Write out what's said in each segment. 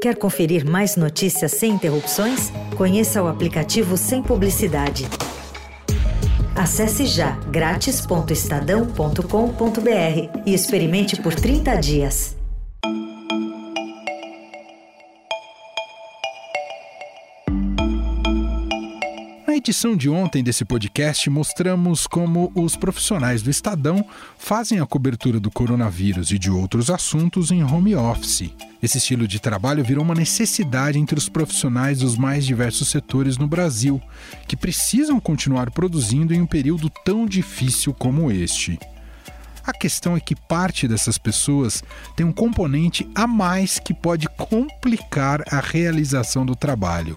Quer conferir mais notícias sem interrupções? Conheça o aplicativo Sem Publicidade. Acesse já grátis.estadão.com.br e experimente por 30 dias. Edição de ontem desse podcast, mostramos como os profissionais do Estadão fazem a cobertura do coronavírus e de outros assuntos em home office. Esse estilo de trabalho virou uma necessidade entre os profissionais dos mais diversos setores no Brasil, que precisam continuar produzindo em um período tão difícil como este. A questão é que parte dessas pessoas tem um componente a mais que pode complicar a realização do trabalho: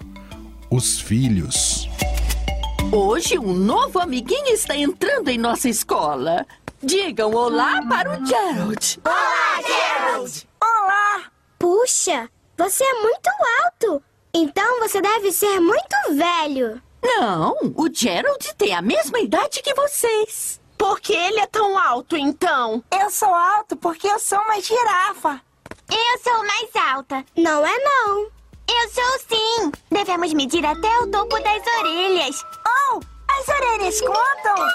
os filhos. Hoje um novo amiguinho está entrando em nossa escola. Digam olá para o Gerald. Olá, Gerald! Olá! Puxa, você é muito alto. Então você deve ser muito velho. Não, o Gerald tem a mesma idade que vocês. Por que ele é tão alto, então? Eu sou alto porque eu sou uma girafa. Eu sou mais alta. Não é não. Eu sou sim. Devemos medir até o topo das orelhas. Oh, as orelhas contam?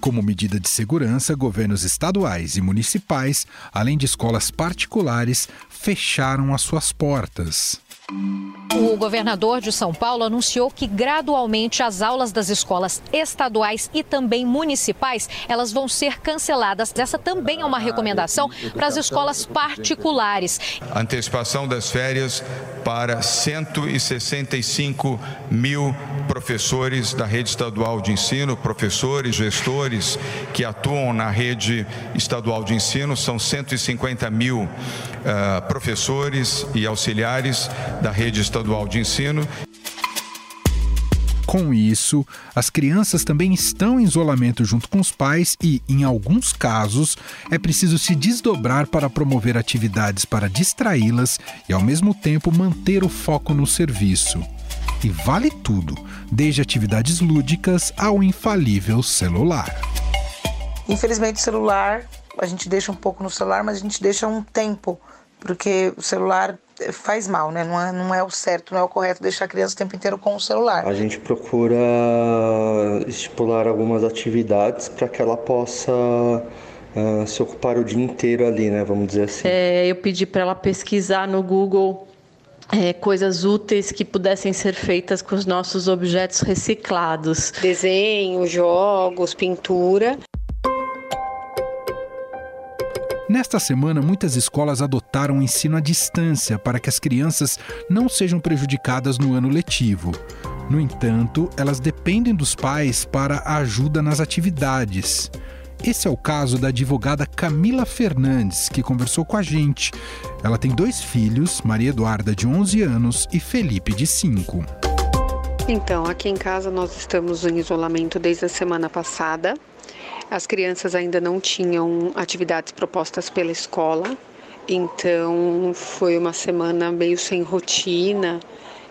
Como medida de segurança, governos estaduais e municipais, além de escolas particulares, fecharam as suas portas. O governador de São Paulo anunciou que gradualmente as aulas das escolas estaduais e também municipais, elas vão ser canceladas. Essa também é uma recomendação para as escolas particulares. Antecipação das férias para 165 mil professores da rede estadual de ensino, professores, gestores que atuam na rede estadual de ensino, são 150 mil uh, professores e auxiliares da rede estadual de ensino. Com isso, as crianças também estão em isolamento junto com os pais e, em alguns casos, é preciso se desdobrar para promover atividades para distraí-las e, ao mesmo tempo, manter o foco no serviço. E vale tudo, desde atividades lúdicas ao infalível celular. Infelizmente, o celular, a gente deixa um pouco no celular, mas a gente deixa um tempo, porque o celular faz mal, né? Não é, não é o certo, não é o correto deixar a criança o tempo inteiro com o celular. A gente procura estipular algumas atividades para que ela possa uh, se ocupar o dia inteiro ali, né? Vamos dizer assim. É, eu pedi para ela pesquisar no Google é, coisas úteis que pudessem ser feitas com os nossos objetos reciclados. Desenho, jogos, pintura. Nesta semana, muitas escolas adotaram o ensino à distância para que as crianças não sejam prejudicadas no ano letivo. No entanto, elas dependem dos pais para a ajuda nas atividades. Esse é o caso da advogada Camila Fernandes, que conversou com a gente. Ela tem dois filhos, Maria Eduarda, de 11 anos, e Felipe, de 5. Então, aqui em casa nós estamos em isolamento desde a semana passada. As crianças ainda não tinham atividades propostas pela escola, então foi uma semana meio sem rotina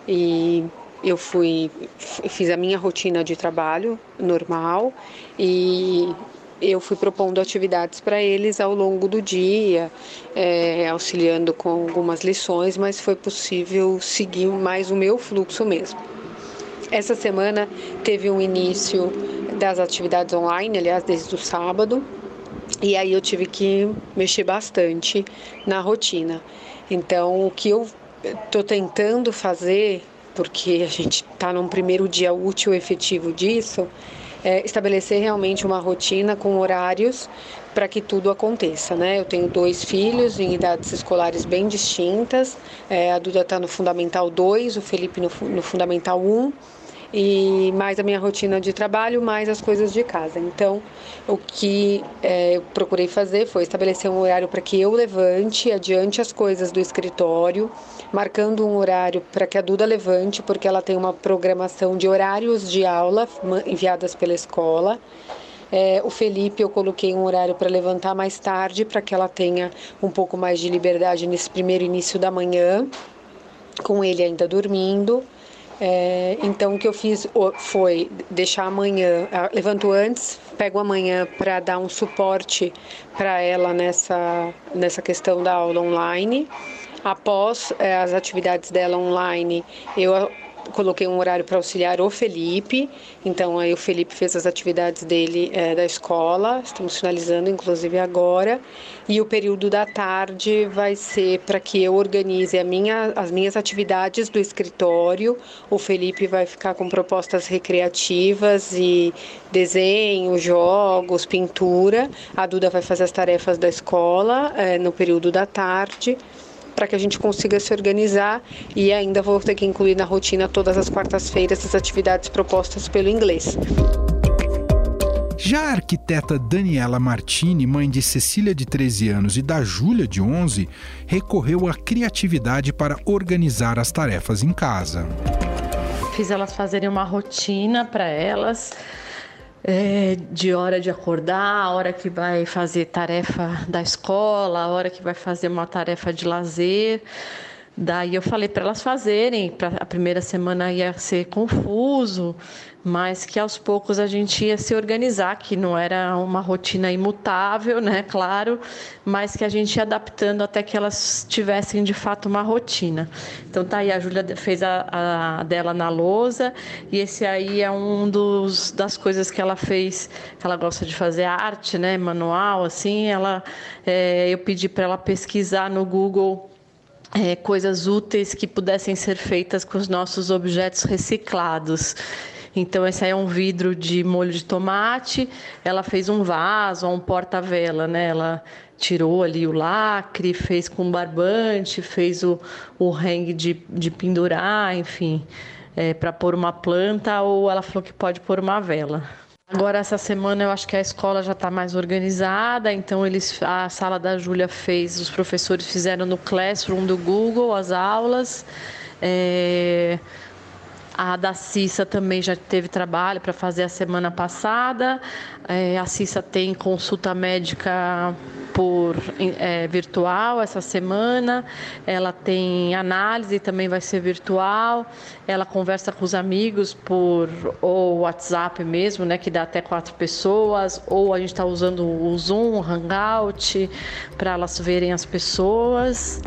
e eu fui fiz a minha rotina de trabalho normal e eu fui propondo atividades para eles ao longo do dia, é, auxiliando com algumas lições, mas foi possível seguir mais o meu fluxo mesmo. Essa semana teve um início das atividades online, aliás, desde o sábado, e aí eu tive que mexer bastante na rotina. Então, o que eu estou tentando fazer, porque a gente está num primeiro dia útil efetivo disso, é estabelecer realmente uma rotina com horários para que tudo aconteça, né? Eu tenho dois filhos em idades escolares bem distintas. É, a Duda está no Fundamental 2, o Felipe no, no Fundamental 1 e mais a minha rotina de trabalho, mais as coisas de casa. Então, o que é, eu procurei fazer foi estabelecer um horário para que eu levante, adiante as coisas do escritório, marcando um horário para que a Duda levante, porque ela tem uma programação de horários de aula enviadas pela escola. É, o Felipe, eu coloquei um horário para levantar mais tarde, para que ela tenha um pouco mais de liberdade nesse primeiro início da manhã, com ele ainda dormindo. É, então o que eu fiz foi deixar amanhã, levanto antes, pego amanhã para dar um suporte para ela nessa, nessa questão da aula online. Após é, as atividades dela online, eu coloquei um horário para auxiliar o Felipe. Então aí o Felipe fez as atividades dele é, da escola. Estamos finalizando, inclusive agora. E o período da tarde vai ser para que eu organize minha, as minhas atividades do escritório. O Felipe vai ficar com propostas recreativas e desenho, jogos, pintura. A Duda vai fazer as tarefas da escola é, no período da tarde para que a gente consiga se organizar e ainda vou ter que incluir na rotina todas as quartas-feiras as atividades propostas pelo inglês. Já a arquiteta Daniela Martini, mãe de Cecília de 13 anos e da Júlia de 11, recorreu à criatividade para organizar as tarefas em casa. Fiz elas fazerem uma rotina para elas é, de hora de acordar, a hora que vai fazer tarefa da escola, a hora que vai fazer uma tarefa de lazer. Daí eu falei para elas fazerem, pra, a primeira semana ia ser confuso, mas que aos poucos a gente ia se organizar, que não era uma rotina imutável, né, claro, mas que a gente ia adaptando até que elas tivessem de fato uma rotina. Então tá aí, a Júlia fez a, a, dela na lousa, e esse aí é um dos das coisas que ela fez, que ela gosta de fazer arte, né, manual, assim, ela, é, eu pedi para ela pesquisar no Google é, coisas úteis que pudessem ser feitas com os nossos objetos reciclados. Então, esse aí é um vidro de molho de tomate. Ela fez um vaso, um porta-vela, né? Ela tirou ali o lacre, fez com barbante, fez o, o hang de, de pendurar, enfim, é, para pôr uma planta, ou ela falou que pode pôr uma vela. Agora essa semana eu acho que a escola já está mais organizada, então eles a sala da Júlia fez, os professores fizeram no Classroom do Google as aulas. É, a da Cissa também já teve trabalho para fazer a semana passada. É, a Cissa tem consulta médica por é, virtual essa semana. Ela tem análise, também vai ser virtual. Ela conversa com os amigos por ou WhatsApp mesmo, né, que dá até quatro pessoas. Ou a gente está usando o Zoom, o Hangout, para elas verem as pessoas.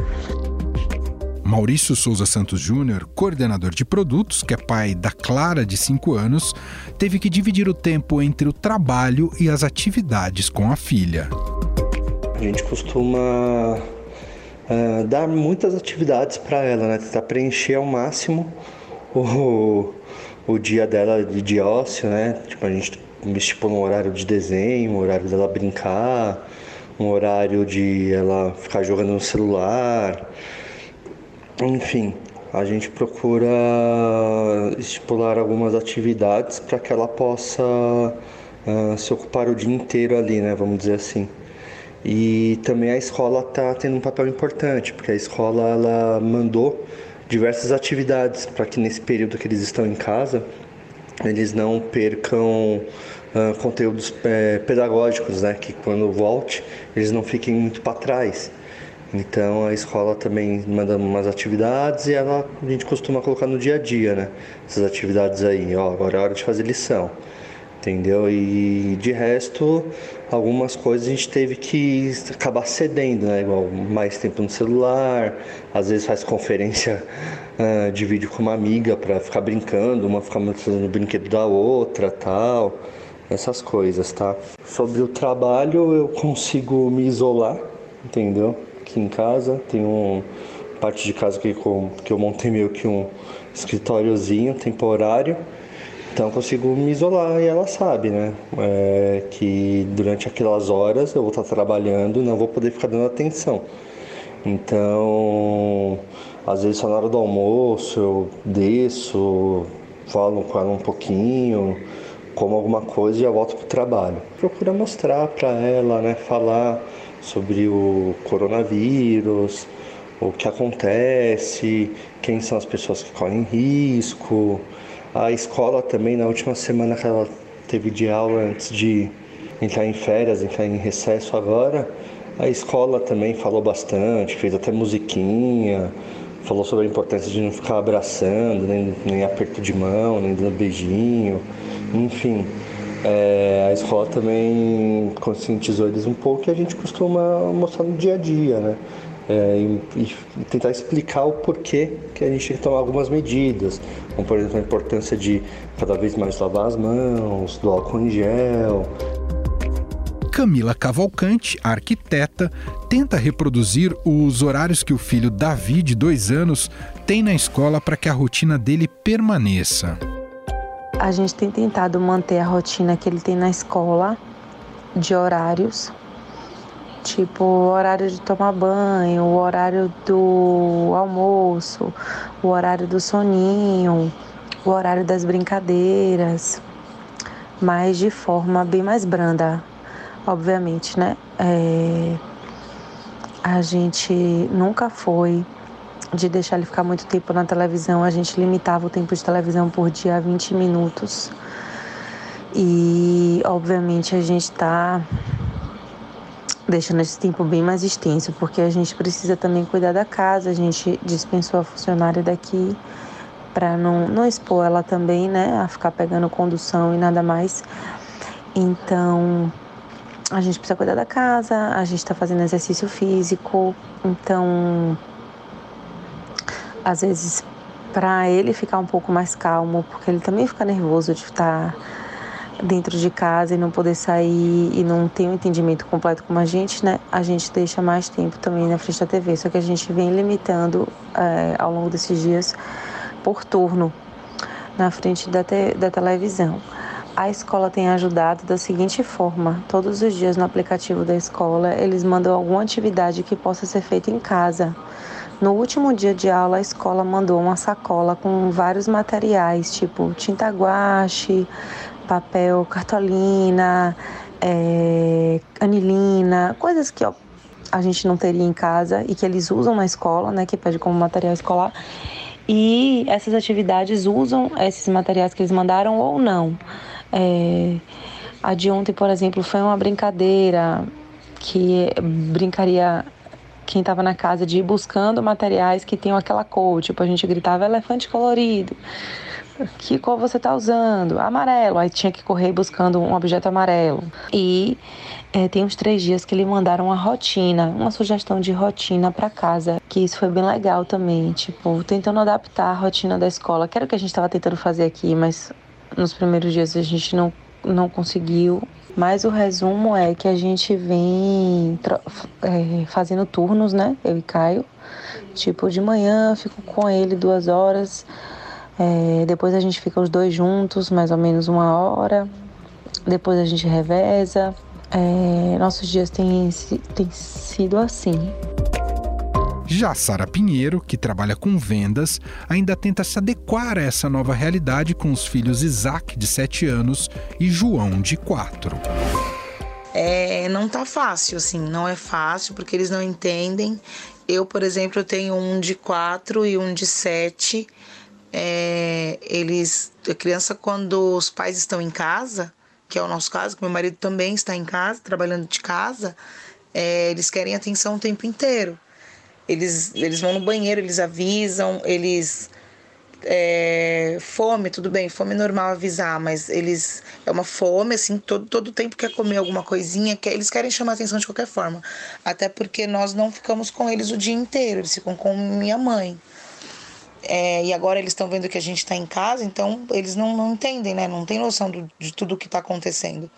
Maurício Souza Santos Júnior, coordenador de produtos, que é pai da Clara, de 5 anos, teve que dividir o tempo entre o trabalho e as atividades com a filha. A gente costuma uh, dar muitas atividades para ela, né? Tentar preencher ao máximo o, o dia dela de, de ócio, né? Tipo, a gente estipula um horário de desenho, um horário dela brincar, um horário de ela ficar jogando no celular. Enfim, a gente procura estipular algumas atividades para que ela possa uh, se ocupar o dia inteiro ali, né? Vamos dizer assim. E também a escola está tendo um papel importante, porque a escola ela mandou diversas atividades para que nesse período que eles estão em casa eles não percam uh, conteúdos é, pedagógicos, né? Que quando volte eles não fiquem muito para trás. Então a escola também manda umas atividades e ela, a gente costuma colocar no dia a dia, né? Essas atividades aí, ó, agora é hora de fazer lição. Entendeu? E de resto, algumas coisas a gente teve que acabar cedendo, né? Igual mais tempo no celular, às vezes faz conferência uh, de vídeo com uma amiga para ficar brincando, uma ficar mostrando o brinquedo da outra tal. Essas coisas, tá? Sobre o trabalho, eu consigo me isolar, entendeu? Aqui em casa. Tem um parte de casa que, que eu montei meio que um escritóriozinho temporário. Então eu consigo me isolar e ela sabe, né? É, que durante aquelas horas eu vou estar trabalhando não vou poder ficar dando atenção. Então, às vezes só na hora do almoço eu desço, falo com ela um pouquinho, como alguma coisa e já volto pro trabalho. Procura mostrar para ela, né? Falar sobre o coronavírus, o que acontece, quem são as pessoas que correm risco. A escola também, na última semana que ela teve de aula antes de entrar em férias, entrar em recesso agora, a escola também falou bastante, fez até musiquinha, falou sobre a importância de não ficar abraçando, nem, nem aperto de mão, nem dando beijinho, enfim. É, a escola também conscientizou eles um pouco e a gente costuma mostrar no dia a dia, né? é, e, e, tentar explicar o porquê que a gente tem que tomar algumas medidas, como por exemplo a importância de cada vez mais lavar as mãos, do álcool em gel. Camila Cavalcante, arquiteta, tenta reproduzir os horários que o filho Davi, de dois anos, tem na escola para que a rotina dele permaneça. A gente tem tentado manter a rotina que ele tem na escola de horários tipo o horário de tomar banho, o horário do almoço, o horário do soninho, o horário das brincadeiras, mas de forma bem mais branda, obviamente, né? É... A gente nunca foi de deixar ele ficar muito tempo na televisão, a gente limitava o tempo de televisão por dia a 20 minutos. E obviamente a gente está deixando esse tempo bem mais extenso, porque a gente precisa também cuidar da casa, a gente dispensou a funcionária daqui para não, não expor ela também, né, a ficar pegando condução e nada mais. Então, a gente precisa cuidar da casa, a gente está fazendo exercício físico, então, às vezes, para ele ficar um pouco mais calmo, porque ele também fica nervoso de estar. Dentro de casa e não poder sair e não ter um entendimento completo com a gente, né? A gente deixa mais tempo também na frente da TV. Só que a gente vem limitando é, ao longo desses dias por turno na frente da, te da televisão. A escola tem ajudado da seguinte forma: todos os dias no aplicativo da escola eles mandam alguma atividade que possa ser feita em casa. No último dia de aula, a escola mandou uma sacola com vários materiais, tipo tinta guache, papel cartolina, é, anilina, coisas que ó, a gente não teria em casa e que eles usam na escola, né, que pede como material escolar. E essas atividades usam esses materiais que eles mandaram ou não. É, a de ontem, por exemplo, foi uma brincadeira que brincaria quem estava na casa de ir buscando materiais que tenham aquela cor, tipo a gente gritava elefante colorido que cor você está usando? Amarelo. Aí tinha que correr buscando um objeto amarelo. E é, tem uns três dias que ele mandaram uma rotina, uma sugestão de rotina para casa, que isso foi bem legal também, tipo, tentando adaptar a rotina da escola, que era o que a gente estava tentando fazer aqui, mas nos primeiros dias a gente não, não conseguiu. Mas o resumo é que a gente vem é, fazendo turnos, né? Eu e Caio. Tipo, de manhã fico com ele duas horas, é, depois a gente fica os dois juntos, mais ou menos uma hora. Depois a gente reveza. É, nossos dias têm, têm sido assim. Já Sara Pinheiro, que trabalha com vendas, ainda tenta se adequar a essa nova realidade com os filhos Isaac, de 7 anos, e João, de 4. É, não tá fácil, assim, não é fácil, porque eles não entendem. Eu, por exemplo, tenho um de 4 e um de 7 é, eles, a criança quando os pais estão em casa, que é o nosso caso, que meu marido também está em casa, trabalhando de casa, é, eles querem atenção o tempo inteiro. Eles, eles vão no banheiro, eles avisam, eles é, fome, tudo bem, fome é normal avisar, mas eles é uma fome assim, todo todo tempo quer comer alguma coisinha, quer, eles querem chamar atenção de qualquer forma. Até porque nós não ficamos com eles o dia inteiro, eles ficam com minha mãe. É, e agora eles estão vendo que a gente está em casa, então eles não, não entendem, né? Não tem noção do, de tudo o que está acontecendo.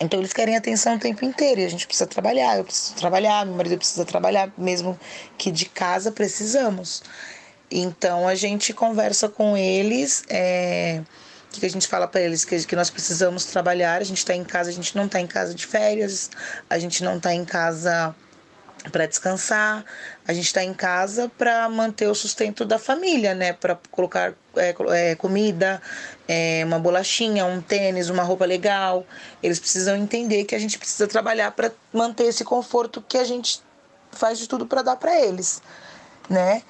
Então eles querem atenção o tempo inteiro e a gente precisa trabalhar, eu preciso trabalhar, meu marido precisa trabalhar, mesmo que de casa precisamos. Então a gente conversa com eles, é, que a gente fala para eles que, que nós precisamos trabalhar, a gente está em casa, a gente não está em casa de férias, a gente não está em casa para descansar, a gente está em casa para manter o sustento da família, né? Para colocar é, é, comida, é, uma bolachinha, um tênis, uma roupa legal. Eles precisam entender que a gente precisa trabalhar para manter esse conforto que a gente faz de tudo para dar para eles, né?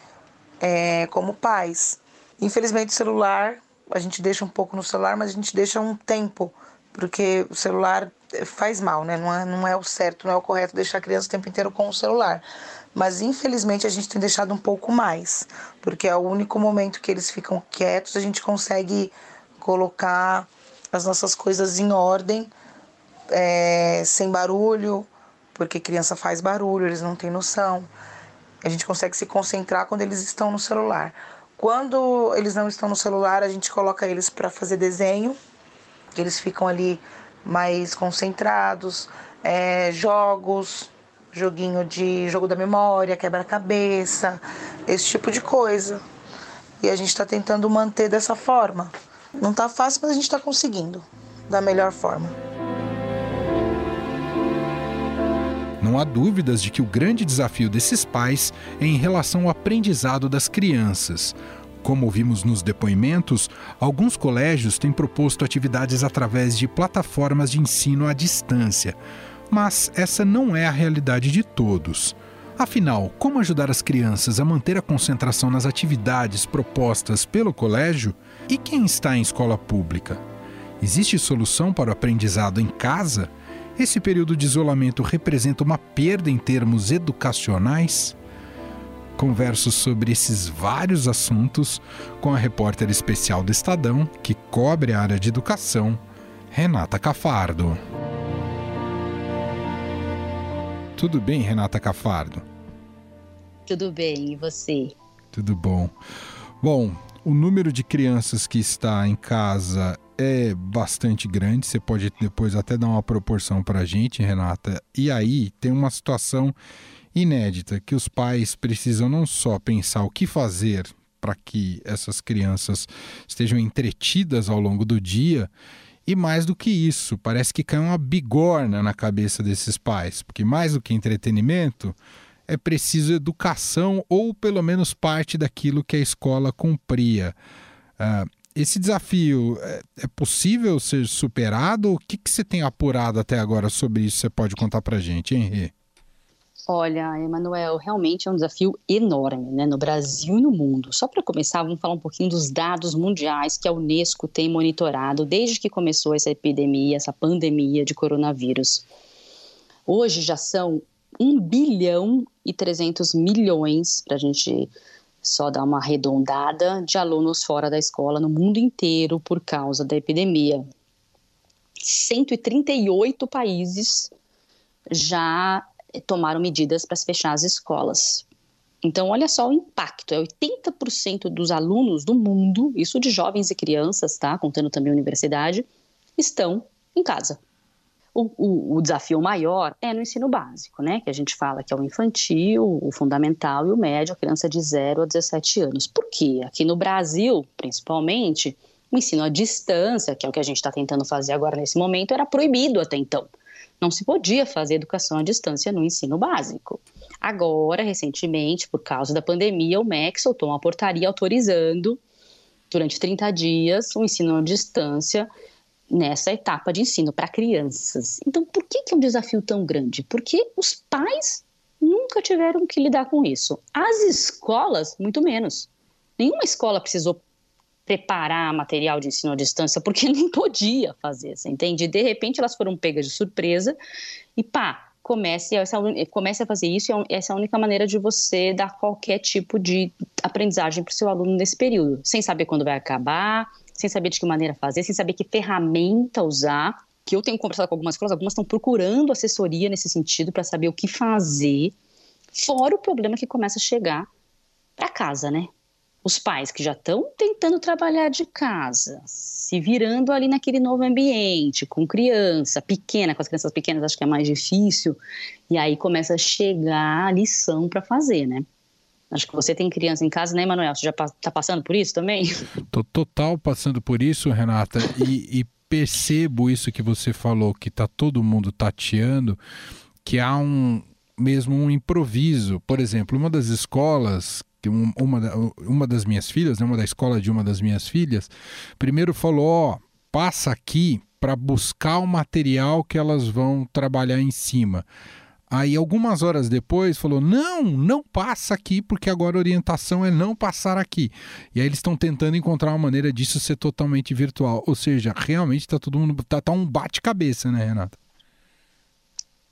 É, como pais. Infelizmente, o celular, a gente deixa um pouco no celular, mas a gente deixa um tempo, porque o celular faz mal, né? Não é, não é o certo, não é o correto deixar a criança o tempo inteiro com o celular. Mas infelizmente a gente tem deixado um pouco mais, porque é o único momento que eles ficam quietos, a gente consegue colocar as nossas coisas em ordem, é, sem barulho, porque criança faz barulho, eles não têm noção. A gente consegue se concentrar quando eles estão no celular. Quando eles não estão no celular, a gente coloca eles para fazer desenho, eles ficam ali mais concentrados, é, jogos, joguinho de jogo da memória, quebra-cabeça, esse tipo de coisa. E a gente está tentando manter dessa forma. Não está fácil, mas a gente está conseguindo da melhor forma. Não há dúvidas de que o grande desafio desses pais é em relação ao aprendizado das crianças. Como ouvimos nos depoimentos, alguns colégios têm proposto atividades através de plataformas de ensino à distância, mas essa não é a realidade de todos. Afinal, como ajudar as crianças a manter a concentração nas atividades propostas pelo colégio? E quem está em escola pública? Existe solução para o aprendizado em casa? Esse período de isolamento representa uma perda em termos educacionais? Converso sobre esses vários assuntos com a repórter especial do Estadão, que cobre a área de educação, Renata Cafardo. Tudo bem, Renata Cafardo? Tudo bem, e você? Tudo bom. Bom, o número de crianças que está em casa é bastante grande. Você pode depois até dar uma proporção para a gente, Renata. E aí tem uma situação inédita que os pais precisam não só pensar o que fazer para que essas crianças estejam entretidas ao longo do dia, e mais do que isso, parece que cai uma bigorna na cabeça desses pais, porque mais do que entretenimento, é preciso educação ou pelo menos parte daquilo que a escola cumpria. Uh, esse desafio é, é, possível ser superado? O que, que você tem apurado até agora sobre isso? Você pode contar para gente, Henri? Olha, Emanuel, realmente é um desafio enorme, né, no Brasil e no mundo. Só para começar, vamos falar um pouquinho dos dados mundiais que a Unesco tem monitorado desde que começou essa epidemia, essa pandemia de coronavírus. Hoje já são 1 bilhão e 300 milhões, para a gente só dar uma arredondada, de alunos fora da escola no mundo inteiro por causa da epidemia. 138 países já tomaram medidas para fechar as escolas. Então, olha só o impacto: é 80% dos alunos do mundo, isso de jovens e crianças, tá? Contando também a universidade, estão em casa. O, o, o, desafio maior é no ensino básico, né? Que a gente fala que é o infantil, o fundamental e o médio, a criança de 0 a 17 anos. Por quê? Aqui no Brasil, principalmente, o ensino à distância, que é o que a gente está tentando fazer agora nesse momento, era proibido até então não se podia fazer educação à distância no ensino básico. Agora, recentemente, por causa da pandemia, o MEC soltou uma portaria autorizando, durante 30 dias, o ensino à distância nessa etapa de ensino para crianças. Então, por que, que é um desafio tão grande? Porque os pais nunca tiveram que lidar com isso. As escolas, muito menos. Nenhuma escola precisou preparar material de ensino à distância, porque não podia fazer, você entende? De repente elas foram pegas de surpresa e pá, comece, essa, comece a fazer isso, e é essa é a única maneira de você dar qualquer tipo de aprendizagem para o seu aluno nesse período, sem saber quando vai acabar, sem saber de que maneira fazer, sem saber que ferramenta usar, que eu tenho conversado com algumas escolas, algumas estão procurando assessoria nesse sentido para saber o que fazer, fora o problema que começa a chegar para casa, né? Os pais que já estão tentando trabalhar de casa, se virando ali naquele novo ambiente, com criança pequena, com as crianças pequenas acho que é mais difícil, e aí começa a chegar a lição para fazer, né? Acho que você tem criança em casa, né, Manuel? Você já está passando por isso também? Tô total passando por isso, Renata, e, e percebo isso que você falou, que tá todo mundo tateando, que há um mesmo um improviso. Por exemplo, uma das escolas uma, uma das minhas filhas, né, uma da escola de uma das minhas filhas, primeiro falou: ó, passa aqui para buscar o material que elas vão trabalhar em cima. Aí, algumas horas depois, falou: não, não passa aqui, porque agora a orientação é não passar aqui. E aí, eles estão tentando encontrar uma maneira disso ser totalmente virtual. Ou seja, realmente está todo mundo. Tá, tá um bate-cabeça, né, Renata?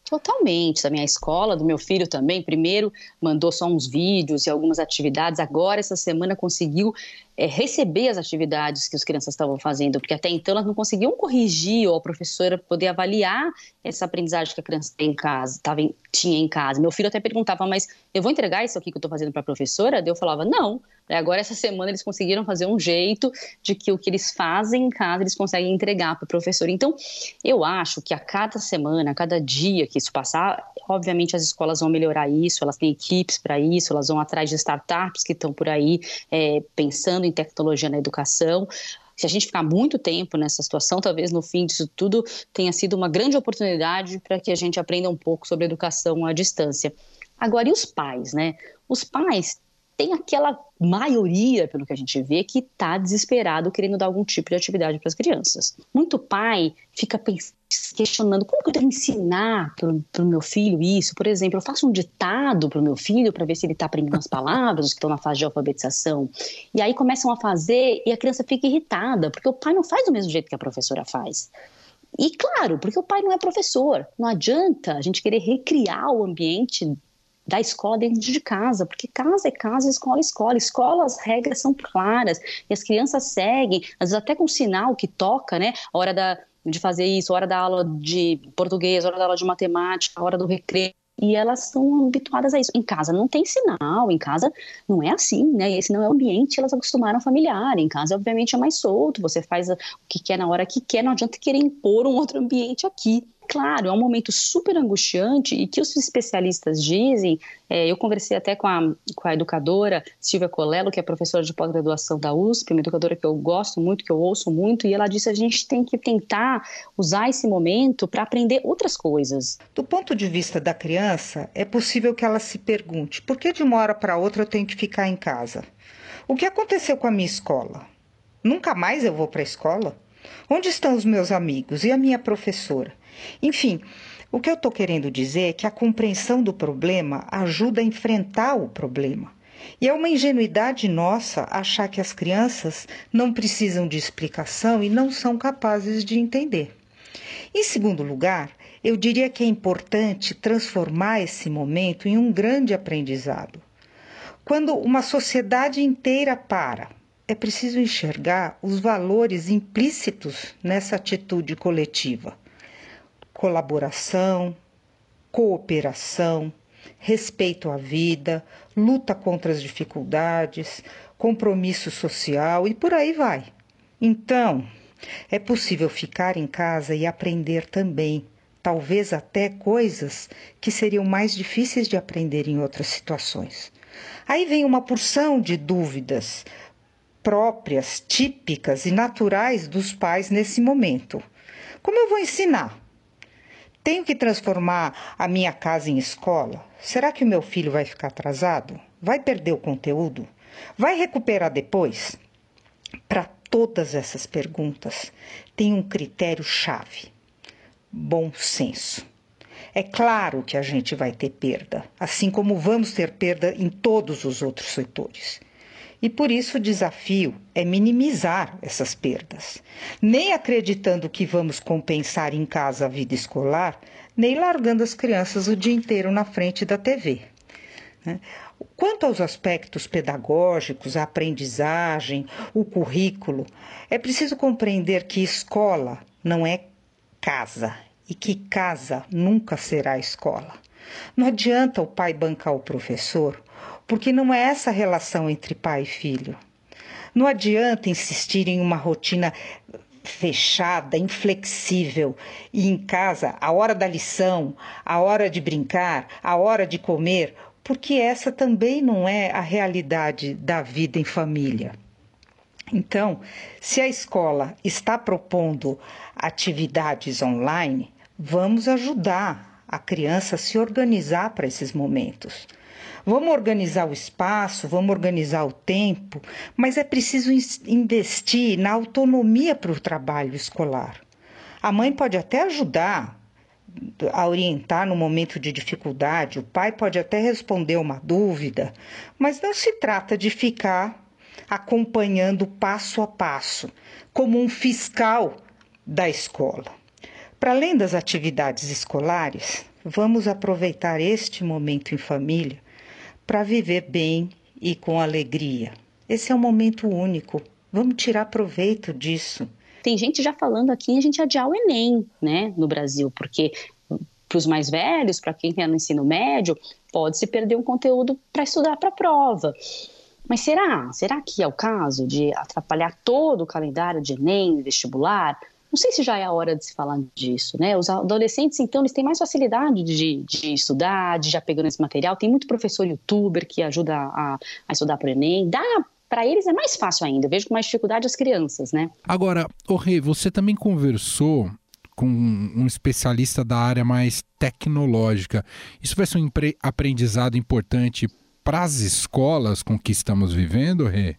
Totalmente. Da minha escola, do meu filho também. Primeiro mandou só uns vídeos e algumas atividades. Agora, essa semana, conseguiu é, receber as atividades que as crianças estavam fazendo, porque até então elas não conseguiam corrigir ou a professora poder avaliar essa aprendizagem que a criança tem em casa, tava em, tinha em casa. Meu filho até perguntava, mas eu vou entregar isso aqui que eu estou fazendo para a professora? Daí eu falava, não. Agora, essa semana, eles conseguiram fazer um jeito de que o que eles fazem em casa, eles conseguem entregar para o professor. Então, eu acho que a cada semana, a cada dia que isso passar, obviamente as escolas vão melhorar isso, elas têm equipes para isso, elas vão atrás de startups que estão por aí é, pensando em tecnologia na educação. Se a gente ficar muito tempo nessa situação, talvez no fim disso tudo tenha sido uma grande oportunidade para que a gente aprenda um pouco sobre educação à distância. Agora, e os pais, né? Os pais tem aquela maioria, pelo que a gente vê, que está desesperado querendo dar algum tipo de atividade para as crianças. Muito pai fica questionando como que eu devo ensinar para o meu filho isso. Por exemplo, eu faço um ditado para o meu filho para ver se ele está aprendendo as palavras que estão na fase de alfabetização. E aí começam a fazer e a criança fica irritada, porque o pai não faz do mesmo jeito que a professora faz. E claro, porque o pai não é professor. Não adianta a gente querer recriar o ambiente da escola dentro de casa, porque casa é casa, escola é escola. Escola, as regras são claras e as crianças seguem, às vezes até com sinal que toca, né? A hora da, de fazer isso, hora da aula de português, hora da aula de matemática, hora do recreio. E elas estão habituadas a isso. Em casa não tem sinal, em casa não é assim, né? Esse não é o ambiente, elas acostumaram familiar. Em casa, obviamente, é mais solto, você faz o que quer na hora que quer, não adianta querer impor um outro ambiente aqui. Claro, é um momento super angustiante e que os especialistas dizem. É, eu conversei até com a, com a educadora Silvia Colello, que é professora de pós-graduação da USP, uma educadora que eu gosto muito, que eu ouço muito, e ela disse: a gente tem que tentar usar esse momento para aprender outras coisas. Do ponto de vista da criança, é possível que ela se pergunte: por que de uma hora para outra eu tenho que ficar em casa? O que aconteceu com a minha escola? Nunca mais eu vou para a escola? Onde estão os meus amigos e a minha professora? Enfim, o que eu estou querendo dizer é que a compreensão do problema ajuda a enfrentar o problema. E é uma ingenuidade nossa achar que as crianças não precisam de explicação e não são capazes de entender. Em segundo lugar, eu diria que é importante transformar esse momento em um grande aprendizado. Quando uma sociedade inteira para, é preciso enxergar os valores implícitos nessa atitude coletiva colaboração, cooperação, respeito à vida, luta contra as dificuldades, compromisso social e por aí vai. Então, é possível ficar em casa e aprender também, talvez até coisas que seriam mais difíceis de aprender em outras situações. Aí vem uma porção de dúvidas próprias, típicas e naturais dos pais nesse momento. Como eu vou ensinar? Tenho que transformar a minha casa em escola? Será que o meu filho vai ficar atrasado? Vai perder o conteúdo? Vai recuperar depois? Para todas essas perguntas, tem um critério-chave: bom senso. É claro que a gente vai ter perda, assim como vamos ter perda em todos os outros setores. E por isso o desafio é minimizar essas perdas, nem acreditando que vamos compensar em casa a vida escolar, nem largando as crianças o dia inteiro na frente da TV. Né? Quanto aos aspectos pedagógicos, a aprendizagem, o currículo, é preciso compreender que escola não é casa e que casa nunca será escola. Não adianta o pai bancar o professor porque não é essa a relação entre pai e filho. Não adianta insistir em uma rotina fechada, inflexível, e em casa, a hora da lição, a hora de brincar, a hora de comer, porque essa também não é a realidade da vida em família. Então, se a escola está propondo atividades online, vamos ajudar a criança a se organizar para esses momentos. Vamos organizar o espaço, vamos organizar o tempo, mas é preciso investir na autonomia para o trabalho escolar. A mãe pode até ajudar a orientar no momento de dificuldade, o pai pode até responder uma dúvida, mas não se trata de ficar acompanhando passo a passo, como um fiscal da escola. Para além das atividades escolares, vamos aproveitar este momento em família para viver bem e com alegria. Esse é um momento único. Vamos tirar proveito disso. Tem gente já falando aqui em a gente adiar o Enem, né, no Brasil, porque para os mais velhos, para quem está no ensino médio, pode se perder um conteúdo para estudar para a prova. Mas será? Será que é o caso de atrapalhar todo o calendário de Enem, vestibular? Não sei se já é a hora de se falar disso, né? Os adolescentes, então, eles têm mais facilidade de, de estudar, de já pegando esse material. Tem muito professor youtuber que ajuda a, a estudar para o Enem. Dá para eles é mais fácil ainda. Eu vejo com mais dificuldade as crianças, né? Agora, o Rei, você também conversou com um especialista da área mais tecnológica. Isso vai ser um aprendizado importante para as escolas com que estamos vivendo, Rê?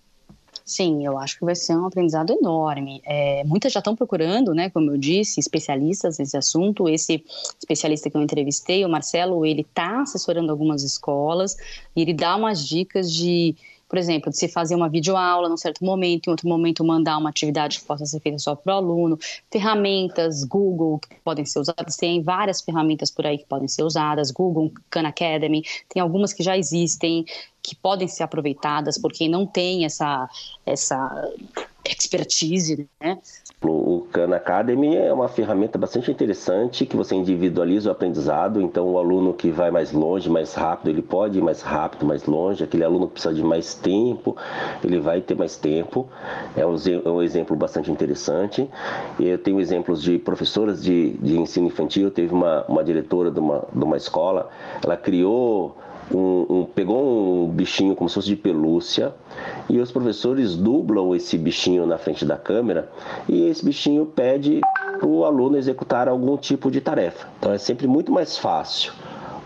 Sim, eu acho que vai ser um aprendizado enorme. É, muitas já estão procurando, né, como eu disse, especialistas nesse assunto. Esse especialista que eu entrevistei, o Marcelo, ele está assessorando algumas escolas e ele dá umas dicas de por exemplo, de se fazer uma videoaula num certo momento, em outro momento mandar uma atividade que possa ser feita só para o aluno, ferramentas, Google que podem ser usadas, tem várias ferramentas por aí que podem ser usadas, Google, Khan Academy, tem algumas que já existem, que podem ser aproveitadas por quem não tem essa, essa expertise, né? O Khan Academy é uma ferramenta bastante interessante que você individualiza o aprendizado. Então, o aluno que vai mais longe, mais rápido, ele pode ir mais rápido, mais longe. Aquele aluno que precisa de mais tempo, ele vai ter mais tempo. É um, é um exemplo bastante interessante. Eu tenho exemplos de professoras de, de ensino infantil. Teve uma, uma diretora de uma, de uma escola, ela criou um, um, pegou um bichinho como se fosse de pelúcia e os professores dublam esse bichinho na frente da câmera e esse bichinho pede para o aluno executar algum tipo de tarefa. Então é sempre muito mais fácil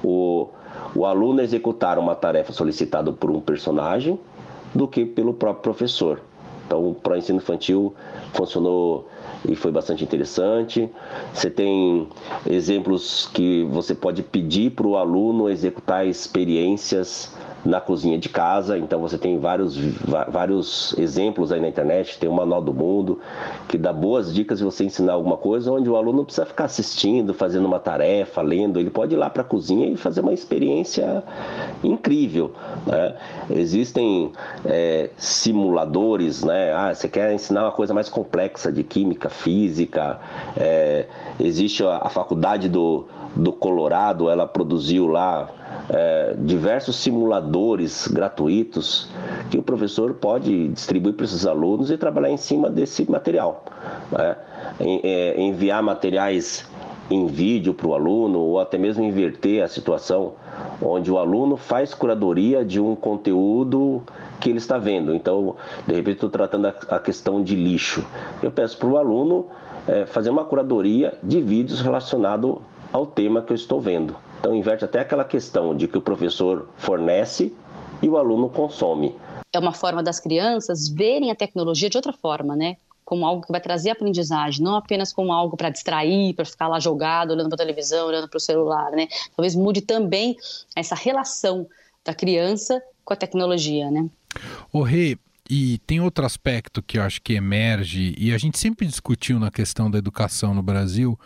o, o aluno executar uma tarefa solicitada por um personagem do que pelo próprio professor. Então, para o ensino infantil funcionou e foi bastante interessante. Você tem exemplos que você pode pedir para o aluno executar experiências na cozinha de casa. Então você tem vários, vários exemplos aí na internet, tem o Manual do Mundo, que dá boas dicas de você ensinar alguma coisa, onde o aluno não precisa ficar assistindo, fazendo uma tarefa, lendo, ele pode ir lá para a cozinha e fazer uma experiência incrível. Né? Existem é, simuladores, né? Ah, você quer ensinar uma coisa mais complexa de química, física, é, existe a, a faculdade do, do Colorado, ela produziu lá é, diversos simuladores gratuitos que o professor pode distribuir para esses alunos e trabalhar em cima desse material. Né? É, enviar materiais em vídeo para o aluno ou até mesmo inverter a situação onde o aluno faz curadoria de um conteúdo que ele está vendo. Então, de repente, estou tratando a questão de lixo. Eu peço para o aluno é, fazer uma curadoria de vídeos relacionado ao tema que eu estou vendo. Então inverte até aquela questão de que o professor fornece e o aluno consome. É uma forma das crianças verem a tecnologia de outra forma, né? Como algo que vai trazer aprendizagem, não apenas como algo para distrair, para ficar lá jogado, olhando para a televisão, olhando para o celular, né? Talvez mude também essa relação da criança com a tecnologia, né? O Rê, e tem outro aspecto que eu acho que emerge, e a gente sempre discutiu na questão da educação no Brasil,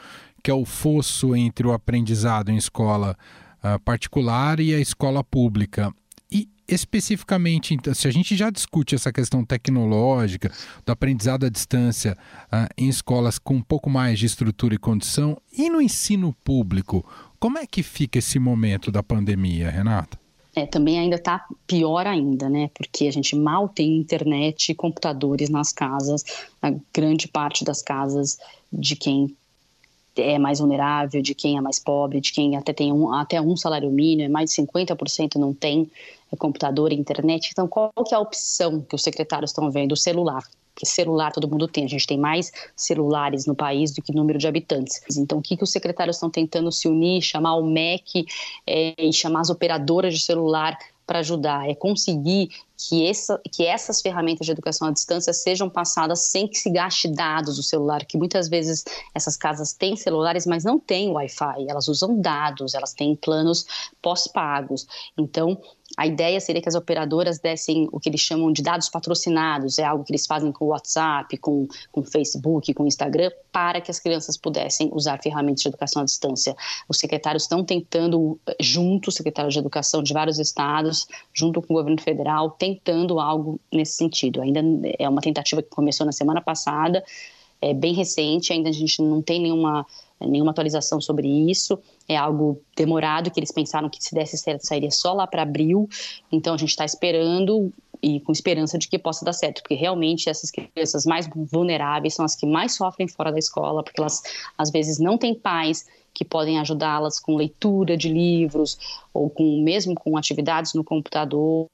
que é o fosso entre o aprendizado em escola uh, particular e a escola pública. E especificamente, então, se a gente já discute essa questão tecnológica, do aprendizado à distância uh, em escolas com um pouco mais de estrutura e condição, e no ensino público, como é que fica esse momento da pandemia, Renata? É, também ainda está pior ainda, né? Porque a gente mal tem internet e computadores nas casas, na grande parte das casas de quem é mais vulnerável, de quem é mais pobre, de quem até tem um, até um salário mínimo, mais de 50% não tem é, computador internet. Então, qual que é a opção que os secretários estão vendo? O celular. Porque celular todo mundo tem, a gente tem mais celulares no país do que número de habitantes. Então, o que, que os secretários estão tentando se unir, chamar o MEC é, e chamar as operadoras de celular para ajudar, é conseguir que, essa, que essas ferramentas de educação à distância sejam passadas sem que se gaste dados do celular, que muitas vezes essas casas têm celulares, mas não têm Wi-Fi, elas usam dados, elas têm planos pós-pagos. Então, A ideia seria que as operadoras dessem o que eles chamam de dados patrocinados, é algo que eles fazem com o WhatsApp, com o Facebook, com o Instagram, para que as crianças pudessem usar ferramentas de educação à distância. Os secretários estão tentando, junto, os secretários de educação de vários estados, junto com o governo federal, tentando algo nesse sentido. Ainda é uma tentativa que começou na semana passada, é bem recente, ainda a gente não tem nenhuma nenhuma atualização sobre isso. É algo demorado que eles pensaram que se desse certo sairia só lá para abril. Então a gente está esperando e com esperança de que possa dar certo, porque realmente essas crianças mais vulneráveis são as que mais sofrem fora da escola, porque elas às vezes não têm pais que podem ajudá-las com leitura de livros ou com mesmo com atividades no computador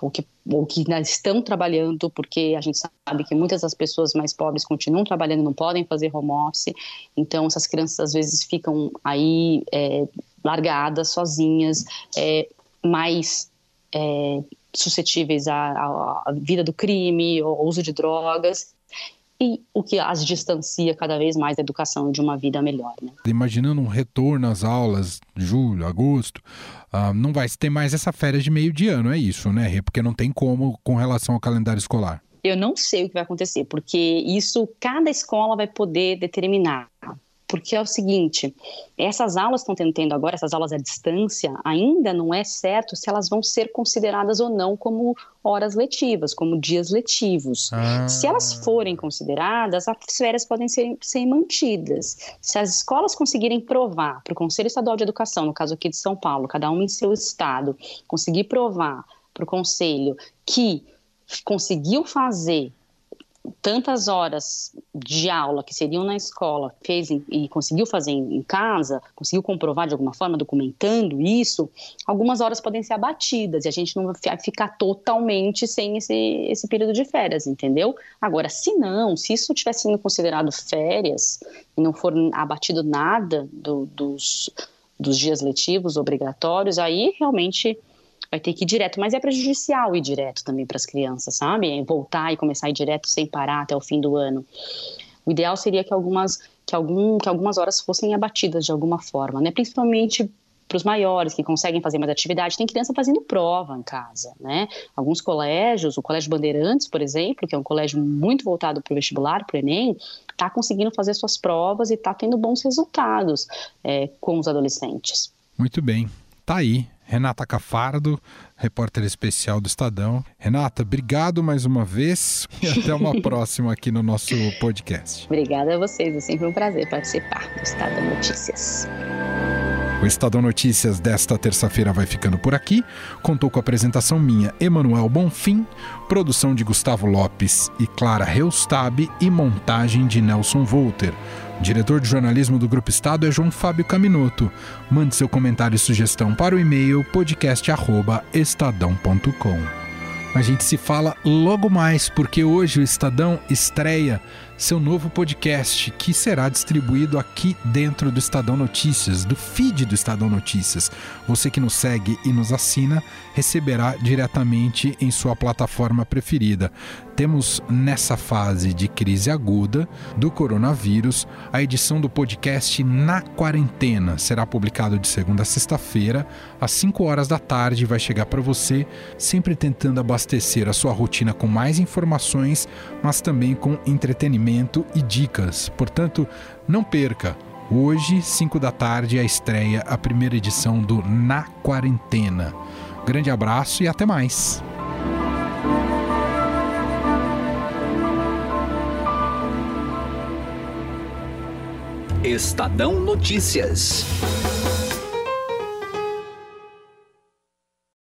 ou que ou que estão trabalhando porque a gente sabe que muitas das pessoas mais pobres continuam trabalhando não podem fazer home office. Então essas crianças às vezes ficam aí é, largadas sozinhas é, mais é, suscetíveis à, à, vida do crime ou uso de drogas e o que as distancia cada vez mais da educação de uma vida melhor. Né? Imaginando um retorno às aulas, julho, agosto, uh, não vai ter mais essa férias de meio de ano, é isso, né? Porque não tem como com relação ao calendário escolar. Eu não sei o que vai acontecer, porque isso cada escola vai poder determinar porque é o seguinte: essas aulas que estão tendo agora, essas aulas à distância, ainda não é certo se elas vão ser consideradas ou não como horas letivas, como dias letivos. Ah. Se elas forem consideradas, as férias podem ser, ser mantidas. Se as escolas conseguirem provar para o Conselho Estadual de Educação, no caso aqui de São Paulo, cada um em seu estado, conseguir provar para o Conselho que conseguiu fazer tantas horas de aula que seriam na escola fez em, e conseguiu fazer em, casa, conseguiu comprovar de alguma forma, documentando isso, algumas horas podem ser abatidas e a gente não vai ficar totalmente sem esse, esse período de férias, entendeu? Agora, se não, se isso tivesse sido considerado férias e não for abatido nada do, dos, dos dias letivos obrigatórios, aí realmente vai ter que ir direto, mas é prejudicial ir direto também para as crianças, sabe? Voltar e começar a ir direto sem parar até o fim do ano. O ideal seria que algumas, que algum, que algumas horas fossem abatidas de alguma forma, né? Principalmente para os maiores que conseguem fazer mais atividade, tem criança fazendo prova em casa, né? Alguns colégios, o Colégio Bandeirantes, por exemplo, que é um colégio muito voltado para o vestibular, para o Enem, está conseguindo fazer suas provas e está tendo bons resultados é, com os adolescentes. Muito bem, tá aí Renata Cafardo, repórter especial do Estadão. Renata, obrigado mais uma vez e até uma próxima aqui no nosso podcast. Obrigada a vocês, é sempre um prazer participar do Estadão Notícias. O Estadão Notícias desta terça-feira vai ficando por aqui. Contou com a apresentação minha, Emanuel Bonfim, produção de Gustavo Lopes e Clara Reustab e montagem de Nelson Volter. Diretor de jornalismo do Grupo Estado é João Fábio Caminoto. Mande seu comentário e sugestão para o e-mail podcast@estadão.com. A gente se fala logo mais porque hoje o Estadão estreia seu novo podcast, que será distribuído aqui dentro do Estadão Notícias, do feed do Estadão Notícias. Você que nos segue e nos assina receberá diretamente em sua plataforma preferida. Temos nessa fase de crise aguda do coronavírus a edição do podcast Na Quarentena. Será publicado de segunda a sexta-feira, às 5 horas da tarde, vai chegar para você, sempre tentando abastecer a sua rotina com mais informações, mas também com entretenimento conhecimento e dicas. Portanto, não perca. Hoje, 5 da tarde, a estreia, a primeira edição do Na Quarentena. Grande abraço e até mais. Estadão Notícias.